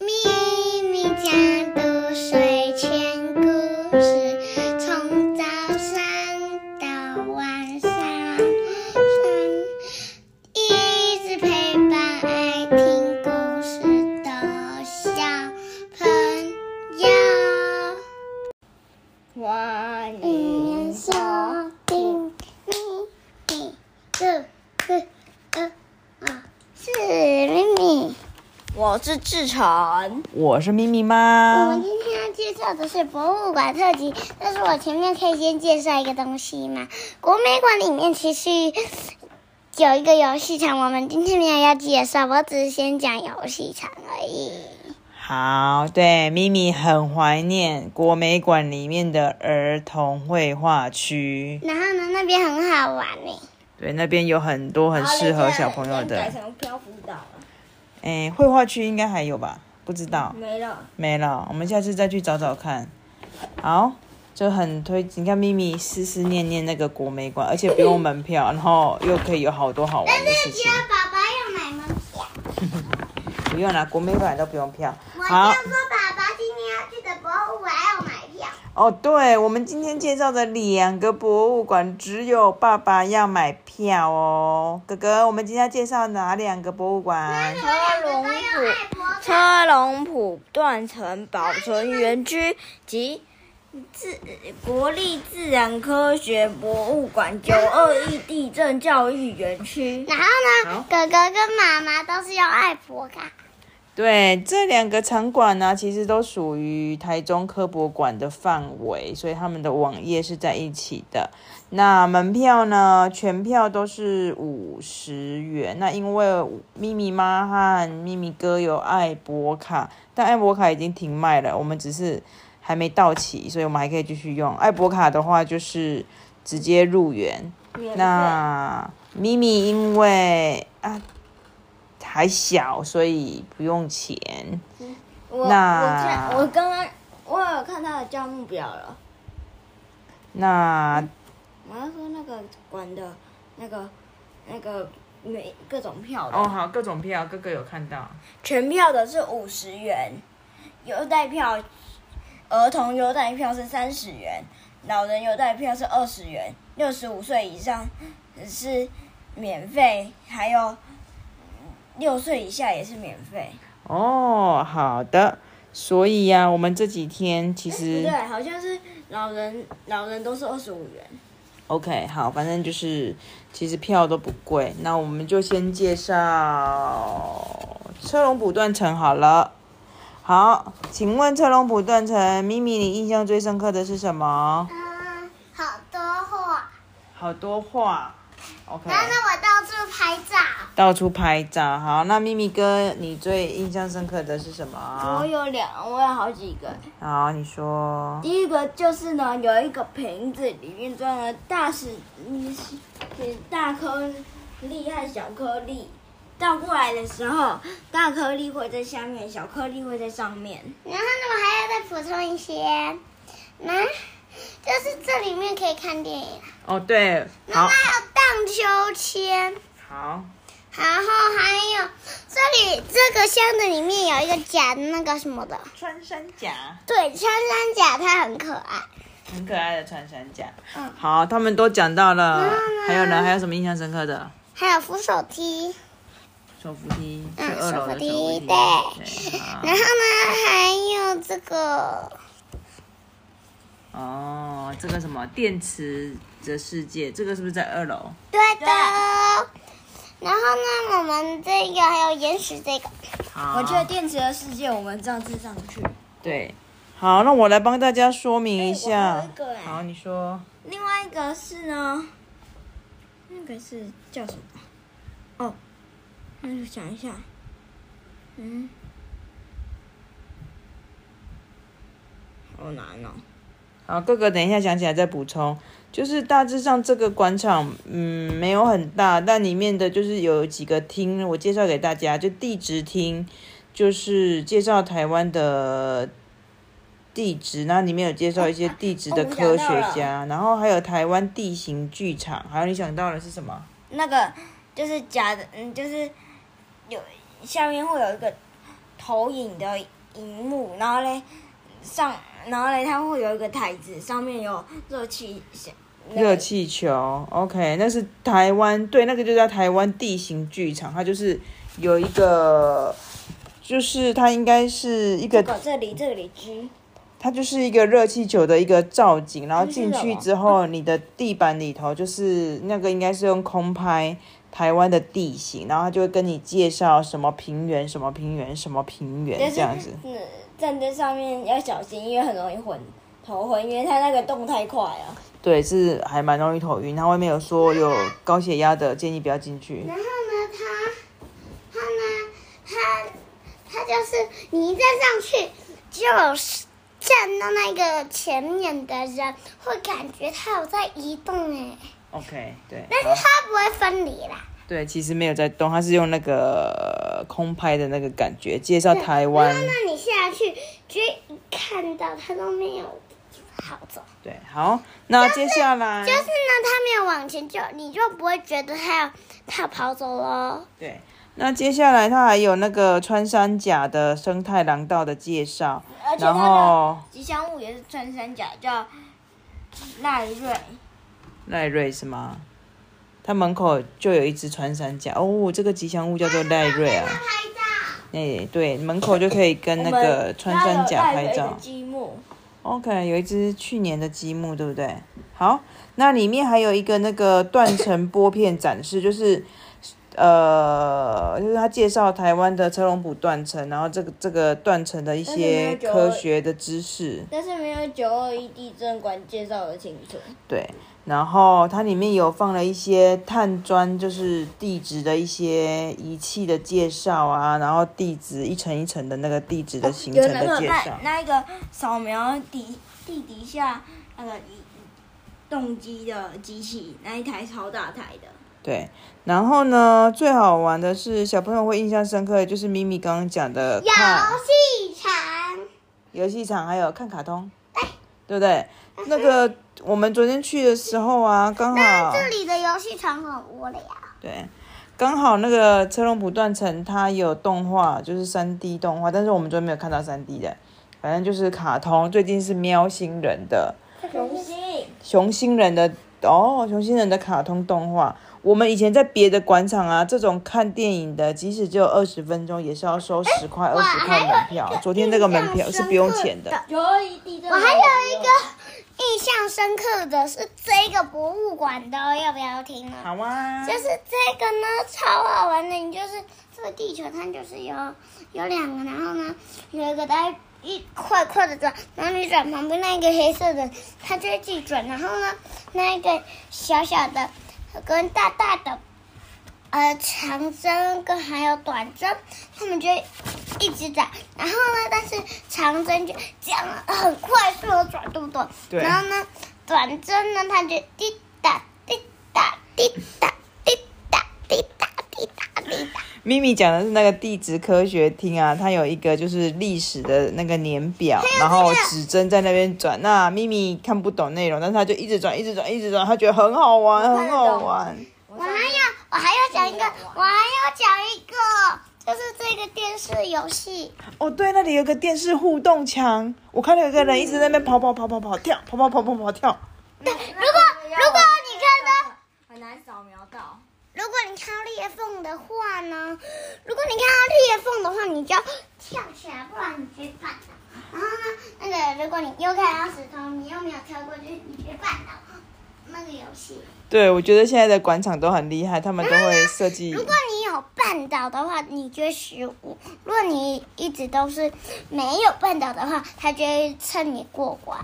咪志成。我是咪咪我妈们。今天要介绍的是博物馆特辑，但是我前面可以先介绍一个东西吗？国美馆里面其实有一个游戏场，我们今天没有要介绍，我只是先讲游戏场而已。好，对，咪咪很怀念国美馆里面的儿童绘画区。然后呢，那边很好玩呢。对，那边有很多很适合小朋友的。改成漂浮岛了，哎，绘画区应该还有吧？不知道，没了。没了。我们下次再去找找看。好，就很推，你看咪咪思思念念那个国美馆，而且不用门票，然后又可以有好多好玩的事情。爸爸要买门票。不用啦，国美馆都不用票。我好就，说爸爸今天要去的博物馆要买票。哦，对，我们今天介绍的两个博物馆，只有爸爸要买票哦。哥哥，我们今天要介绍哪两个博物馆？车龙埔车龙埔断层保存园区及自国立自然科学博物馆九二一地震教育园区。然后呢，哥哥跟妈妈都是用爱博卡。对，这两个场馆呢，其实都属于台中科博馆的范围，所以他们的网页是在一起的。那门票呢，全票都是五十元。那因为咪咪妈和咪咪哥有爱博卡，但爱博卡已经停卖了，我们只是还没到期，所以我们还可以继续用。爱博卡的话，就是直接入园。那咪咪因为啊还小，所以不用钱。我那我刚刚我有看他的价目表了。那我要说那个馆的那个那个每各种票的，哦，好，各种票，哥哥有看到。全票的是五十元，优待票，儿童优待票是三十元，老人优待票是二十元，六十五岁以上是免费，还有六岁以下也是免费。哦，好的。所以呀、我们这几天其不实对，好像是老人老人都是二十五元。OK，好，反正就是其实票都不贵。那我们就先介绍车龙埔断层好了。好，请问车龙埔断层，咪咪，你印象最深刻的是什么？嗯，好多画。好多画。OK。然后，我到处拍照。到处拍照。好，那咪咪哥，你最印象深刻的是什么我？有两，我有好几个。好，你说。第一个就是呢，有一个瓶子里面装了大石，嗯，大颗粒和小颗粒。倒过来的时候，大颗粒会在下面，小颗粒会在上面。然后呢，我还要再补充一些，那就是这里面可以看电影，哦，对，好然后，还有荡秋千，好，然后还有这里这个箱子里面有一个假的那个什么的，穿山甲，对，穿山甲它很可爱。很可爱的穿山甲。嗯好，他们都讲到了嗯，还有呢？还有什么印象深刻的？还有扶手梯，手扶梯，嗯手扶梯梯。对然后呢还有这个，哦，这个什么电池的世界，这个是不是在二楼？对的。然后呢，我们这个还有岩石这个，好，我觉得电池的世界，我们这样子上去。对。好，那我来帮大家说明一下。好，你说。另外一个是呢，那个是叫什么？哦，那就想一下，嗯，好难哦。好，哥哥，等一下想起来再补充。就是大致上这个广场，嗯，没有很大，但里面的就是有几个厅，我介绍给大家。就地质厅，就是介绍台湾的地质，然后里面有介绍一些地质的科学家，然后还有台湾地形剧场，还有你想到的是什么？那个就是假的，嗯，就是有下面会有一个投影的荧幕，然后嘞上，然后嘞它会有一个台子，上面有热气热气球，OK，那是台湾，对，那个就叫台湾地形剧场，它就是有一个，就是它应该是一这个，个这里这里居。它就是一个热气球的一个造景，然后进去之后，你的地板里头就是那个应该是用空拍台湾的地形，然后他就会跟你介绍什么平原、什么平原、什么平原这样子。嗯，站在上面要小心，因为很容易混头昏，因为它那个动太快了。对，是还蛮容易头晕。他外面有说有高血压的，建议不要进去。然后呢，他，他呢，他，他就是你一站上去，就是站到那个前面的人会感觉他有在移动哎，OK，对，但是好它不会分离啦。对，其实没有在动，它是用那个空拍的那个感觉介绍台湾然。后呢，你下去就会一看到它都没有好走，对，好，那接下来就是呢，它没有往前就你就不会觉得它要它要跑走了。对，那接下来它还有那个穿山甲的生态廊道的介绍，然后吉祥物也是穿山甲，叫赖瑞。赖瑞是吗？他门口就有一只穿山甲哦，这个吉祥物叫做赖瑞啊。拍照，哎，对，门口就可以跟那个穿山甲拍照。积木，OK，有一只去年的积木，对不对？好，那里面还有一个那个断层拨片展示，就是呃，就是他介绍台湾的车龙埔断层，然后这个这个断层的一些科学的知识，但是没有九二一地震馆介绍的清楚。对。然后它里面有放了一些碳砖，就是地质的一些仪器的介绍啊，然后地质一层一层的那个地质的形成的介绍。那一个扫描底地底下那个动机的机器，那一台超大台的。对，然后呢，最好玩的是小朋友会印象深刻的就是咪咪刚刚讲的游看戏场。游戏场，还有看卡通，对不对？那个我们昨天去的时候啊，刚好这里的游戏场很无聊。对，刚好那个车龙普断层它有动画，就是三 D 动画，但是我们昨天没有看到三 D 的，反正就是卡通。最近是喵星人的熊心，熊星人的哦，熊星人的卡通动画。我们以前在别的广场啊，这种看电影的，即使只有二十分钟，也是要收十块、二十块门票。昨天那个门票是不用钱的。我还有一个印象深刻的是这个博物馆的哦，要不要听呢？好啊，就是这个呢，超好玩的。你就是这个地球，它就是有有两个，然后呢有一个在一块块的转，然后你转旁边那个黑色的，它就会自己转。然后呢，那一个小小的跟大大的，呃，长针跟还有短针，它们就一直转。然后呢，但是长针就这样很快速的转，对不对？对然后呢，短针呢，它就滴答滴答滴答。咪咪讲的是那个地质科学厅啊，它有一个就是历史的那个年表，然后指针在那边转。那咪咪看不懂内容，但是他就一直转，一直转，一直转，他觉得很好玩，很好玩。我还要，我还要讲一个，我还要讲一个，就是这个电视游戏。哦，对，那里有个电视互动墙，我看到有个人一直在那边跑跑跑跑跑跳，跑跑跑跑跑跳。对如果如果你看到，很难扫描到。如果你看到裂缝的话呢，如果你看到裂缝的话，你就要跳起来，不然你就绊倒。然后呢，那个如果你又看到石头，你又没有跳过去，你就绊倒。那个游戏，对，我觉得现在的馆场都很厉害，他们都会设计如。果你有绊倒的话，你就十五；如果你一直都是没有绊倒的话，他就会趁你过关。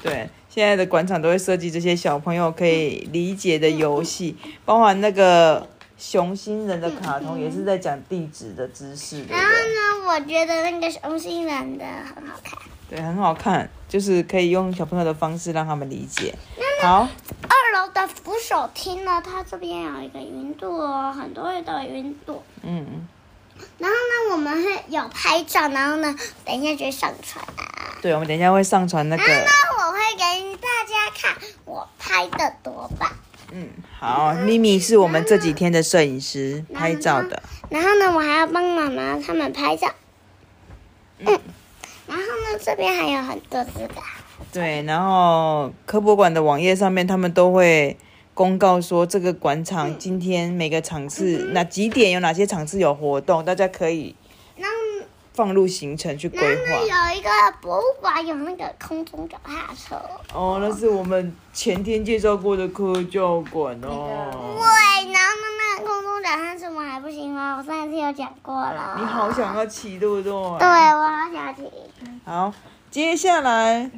对，现在的馆场都会设计这些小朋友可以理解的游戏，包含那个熊星人的卡通，也是在讲地质的知识，对然后？呢，我觉得那个熊星人的很好看。对，很好看，就是可以用小朋友的方式让他们理解。好，二楼的扶手厅呢，它这边有一个云朵哦，很多的云朵。嗯，然后呢，我们会有拍照，然后呢，等一下就会上传啊。对，我们等一下会上传那个，然后我会给大家看我拍的多棒。嗯，好，咪咪是我们这几天的摄影师拍照的，然后呢，我还要帮妈妈他们拍照。嗯然后呢，这边还有很多这个。对，然后科博馆的网页上面，他们都会公告说这个馆场今天每个场次哪几点有哪些场次有活动，大家可以那放入行程去规那划。有一个博物馆有那个空中脚踏车。哦，那是我们前天介绍过的科教馆哦。对，然后呢，那个空中脚踏车我们还不行吗？我上一次有讲过了。你好想要骑，对不对？对，我好想骑。好，接下来，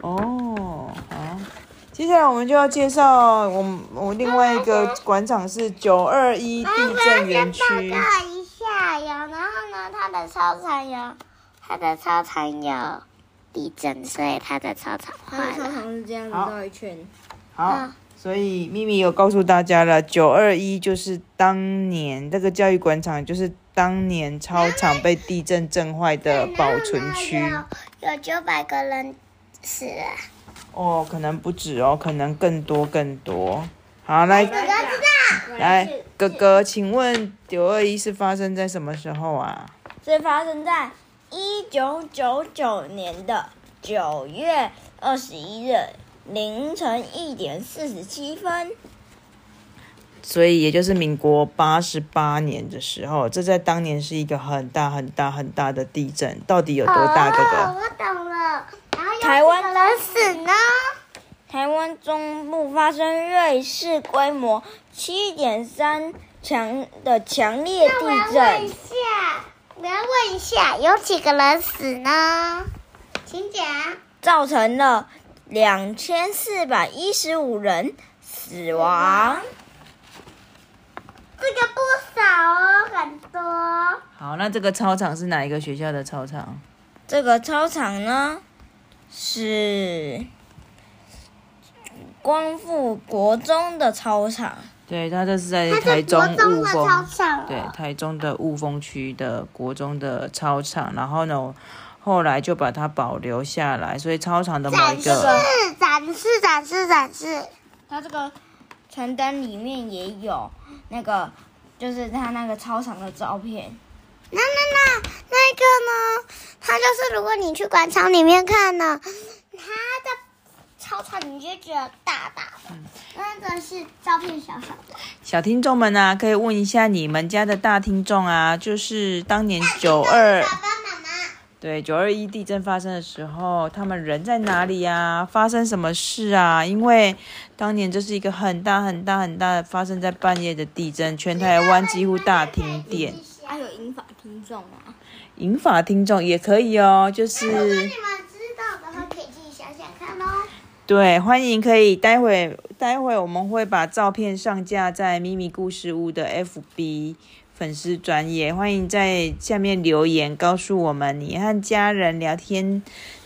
哦，好，接下来我们就要介绍我们我另外一个馆长是九二一地震园区。报告一下有，然后呢，它的操场有，它的操场有地震，所以它的操场它的操坏了。场是这样子好绕一圈，好嗯，所以咪咪有告诉大家了，九二一就是当年这个教育广场，就是当年操场被地震震坏的保存区。有九百个人死了。哦，可能不止哦，可能更多更多。好，来哥哥知道。来，哥哥，请问九二一是发生在什么时候啊？是发生在一九九九年的九月二十一日凌晨一点四十七分。所以也就是民国八十八年的时候，这在当年是一个很大很大很大的地震，到底有多大？哥哦，哥，我懂了。然后台湾人死呢？台湾中部发生瑞士规模七点三强的强烈那我要地震，问一下，我要问一下，有几个人死呢？请讲。造成了两千四百一十五人死亡。这个不少哦，很多。好，那这个操场是哪一个学校的操场？这个操场呢是光复国中的操场，对，它这是在台中国中雾的操峰。对，台中的雾峰区的国中的操场，然后呢，后来就把它保留下来，所以操场的某一展示个，展示展示展示。它这个传单里面也有那个，就是它那个操场的照片。那那那那个呢？它就是如果你去广场里面看呢，它的操场你就觉得大大的，那个是照片小小的。小听众们啊，可以问一下你们家的大听众啊，就是当年九二。爸爸妈妈，对，九二一地震发生的时候，他们人在哪里呀、发生什么事啊？因为当年这是一个很大很大很大的发生在半夜的地震，全台湾几乎大停电。还有英法听众啊，银法听众也可以哦，就是如果你们知道的话，可以自己想想看哦。对，欢迎可以待会待会我们会把照片上架在咪咪故事屋的 FB 粉丝专业，欢迎在下面留言告诉我们你和家人聊天。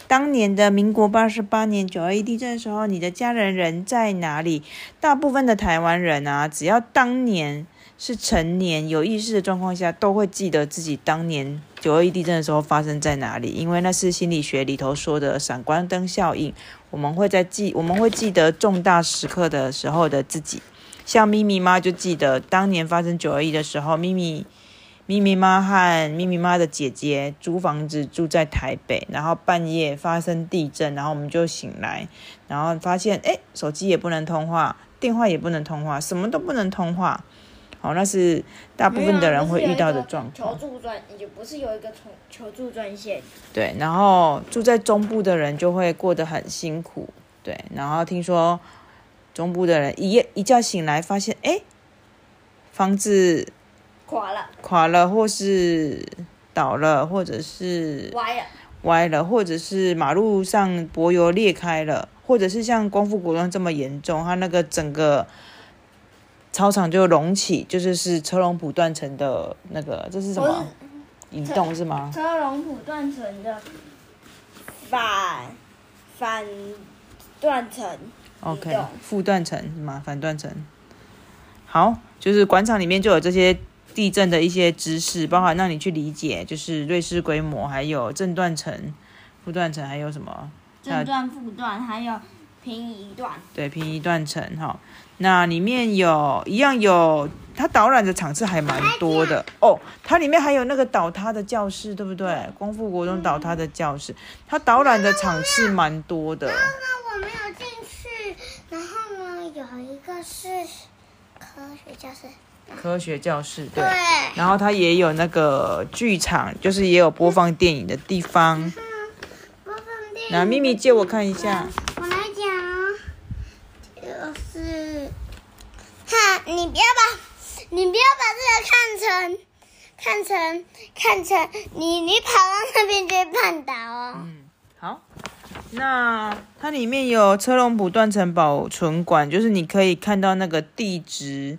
当年的民国八十八年九二一地震的时候，你的家人人在哪里？大部分的台湾人啊，只要当年是成年有意识的状况下，都会记得自己当年九二一地震的时候发生在哪里，因为那是心理学里头说的闪光灯效应。我们会在记，我们会记得重大时刻的时候的自己。像咪咪妈就记得当年发生九二一的时候，咪咪咪咪妈和咪咪妈的姐姐租房子住在台北，然后半夜发生地震，然后我们就醒来，然后发现哎，手机也不能通话，电话也不能通话，什么都不能通话。好，那是大部分的人会遇到的状况。求。助专也不是有一个求求助专线，对，然后住在中部的人就会过得很辛苦，对，然后听说中部的人一夜一觉醒来，发现哎，房子垮了，垮了，或是倒了，或者是歪了，歪了，或者是马路上柏油裂开了，或者是像光复国中这么严重，它那个整个操场就隆起，就是是车龙普断层的那个，这是什么？移动是吗？车龙普断层的反反断层。OK，负断层是吗？反断层。好，就是广场里面就有这些地震的一些知识，包含让你去理解，就是瑞士规模，还有正断层、负断层，还有什么？正断、负断，还有平移段。对，平移断层哈。那里面有一样有它导览的场次还蛮多的哦。它里面还有那个倒塌的教室，对不对？光复国中倒塌的教室，它导览的场次蛮多的。那我没有进去，然后呢，有一个是科学教室，科学教室，对。对，然后它也有那个剧场，就是也有播放电影的地方。播放电影那咪咪借我看一下。我来讲哦，就是，哈，你不要把，你不要把这个看成，看成，看成，你你跑到那边就会绊倒哦。嗯，好。那它里面有车龙埔断层保存馆，就是你可以看到那个地质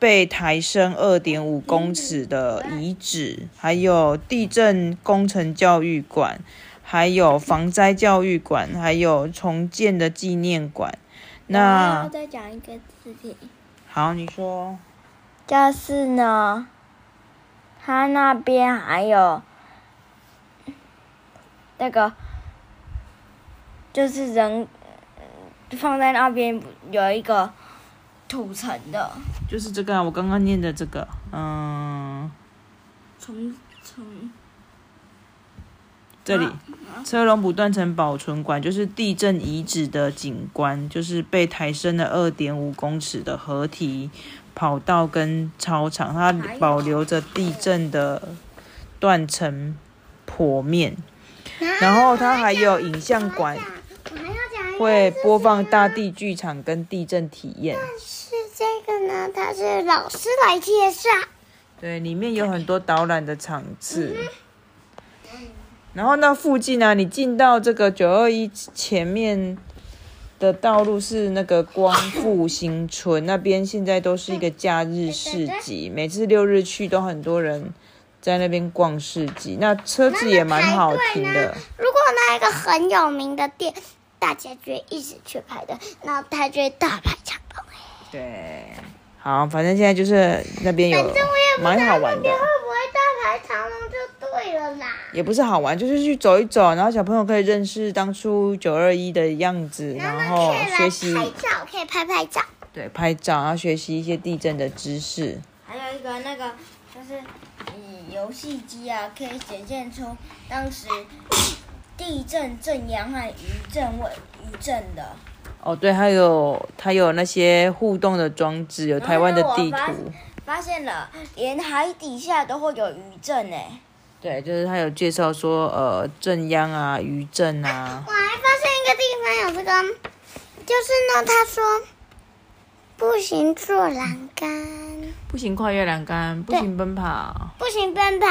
被抬升二点五公尺的遗址，还有地震工程教育馆，还有防灾教育馆，还有重建的纪念馆。那再讲一个事情，好，你说。就是呢，他那边还有那个，就是人呃放在那边有一个土层的，就是这个啊，我刚刚念的这个，嗯，从从。这里车龙不断层保存馆就是地震遗址的景观，就是被抬升了二点五公尺的合体跑道跟操场，它保留着地震的断层剖面，然后它还有影像馆，会播放大地剧场跟地震体验。是这个呢，它是老师来介绍。对，里面有很多导览的场次。然后那附近呢、你进到这个九二一前面的道路是那个光复新村，那边现在都是一个假日市集，每次六日去都很多人在那边逛市集，那车子也蛮好停的。如果那一个很有名的店，大家就会一起去排队，然后他就会大排长龙。对，好，反正现在就是那边有蛮好玩的那边。会不会大排长龙就对了啦。也不是好玩，就是去走一走，然后小朋友可以认识当初九二一的样子，然后学习拍照，可以拍拍照。对拍照，然后学习一些地震的知识。还有一个那个就是以游戏机啊，可以显现出当时地震震央和余震位余震的。哦，对，还有它有那些互动的装置，有台湾的地图。发现了，连海底下都会有余震呢。对，就是他有介绍说，呃，正央啊、余震啊，我还发现一个地方有这个，就是呢，他说不行坐栏杆，不行跨越栏杆，不行奔跑，不行奔跑，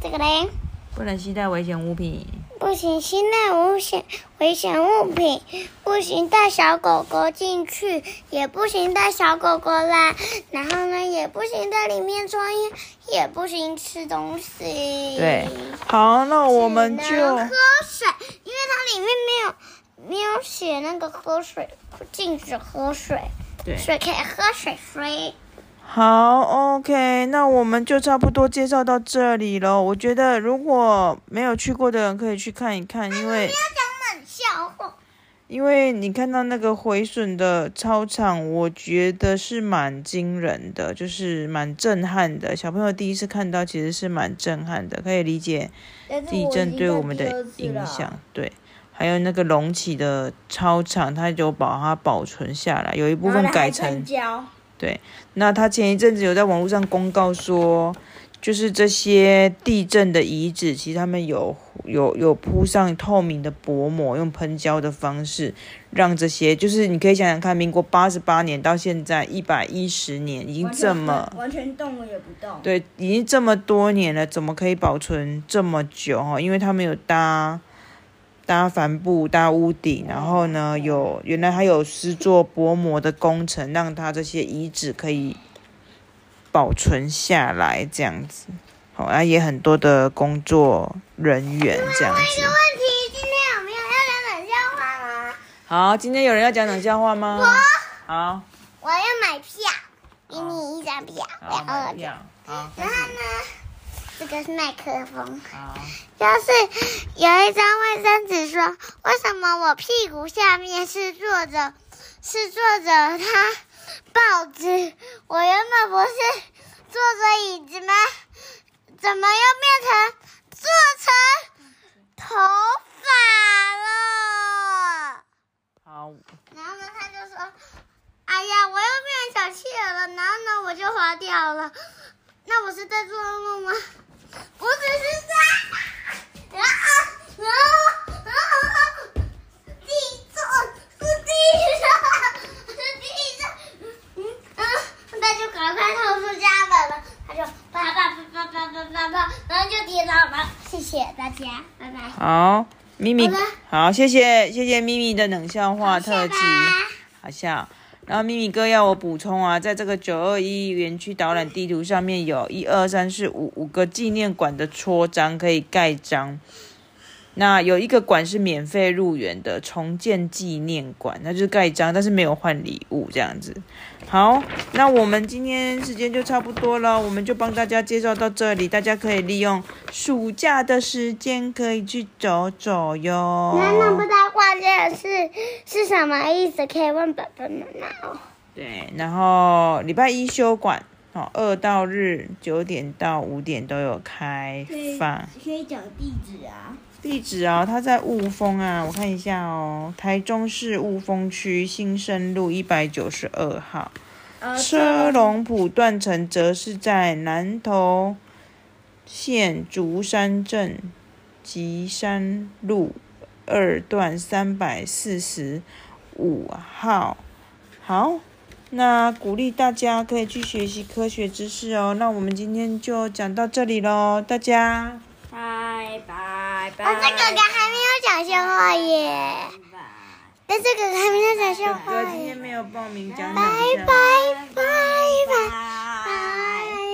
这个嘞，不能携带危险物品。不行携带危险危险物品，不行带小狗狗进去，也不行带小狗狗来，然后呢，也不行在里面抽烟，也不行吃东西。对，好，那我们就喝水，因为它里面没有没有写那个喝水，禁止喝水，对。水可以喝水水。好，OK，那我们就差不多介绍到这里了。我觉得如果没有去过的人可以去看一看，因为因为你看到那个毁损的操场，我觉得是蛮惊人的，就是蛮震撼的。小朋友第一次看到，其实是蛮震撼的，可以理解地震对我们的影响。对，还有那个隆起的操场，它就把它保存下来，有一部分改成胶。对，那他前一阵子有在网络上公告说，就是这些地震的遗址，其实他们有有有铺上透明的薄膜，用喷胶的方式，让这些就是你可以想想看，民国八十八年到现在一百一十年，已经这么完全动了也不动。对，已经这么多年了，怎么可以保存这么久哈？因为他们有搭搭帆布、搭屋顶，然后呢，有原来还有施做薄膜的工程，让它这些遗址可以保存下来，这样子。好，那也很多的工作人员这样子。一个问题，今天有没有要讲冷笑话吗？好，今天有人要讲冷笑话吗？好，我要买票，给你一张票，然后呢，这个是麦克风，好，就是有一张卫生纸说，为什么我屁股下面是坐着，是坐着他报纸。我原本不是坐着椅子吗？怎么又变成做成头发了？好，然后呢，他就说：“哎呀，我又变成小企鹅了。”然后呢，我就滑掉了。那我是在做噩梦吗？不只是在，啊啊啊啊！地震是地震，是地震。嗯嗯，他就赶快逃出家门了。他就啪啪啪啪啪啪啪啪，然后就跌倒了。谢谢大家，拜拜。好，咪咪好，谢谢谢谢咪咪的冷笑话特辑，好笑。然后咪咪哥要我补充啊，在这个九二一园区导览地图上面有一二三四五五个纪念馆的戳章可以盖章。那有一个馆是免费入园的，重建纪念馆，那就是盖章，但是没有换礼物这样子。好，那我们今天时间就差不多了，我们就帮大家介绍到这里，大家可以利用暑假的时间可以去走走哟。那那不知道挂件是是什么意思？可以问爸爸妈妈哦。对，然后礼拜一休馆，哦，二到日九点到五点都有开放。可以讲地址啊。地址啊、它在雾峰啊，我看一下哦，台中市雾峰区新生路一百九十二号。呃，车龙埔断层则是在南投县竹山镇吉山路二段三百四十五号。好，那鼓励大家可以去学习科学知识哦。那我们今天就讲到这里喽，大家拜拜拜。我，这个哥还没有讲笑话耶，拜。但这个还没有讲笑话哥今天耶。没有报名讲拜拜拜拜。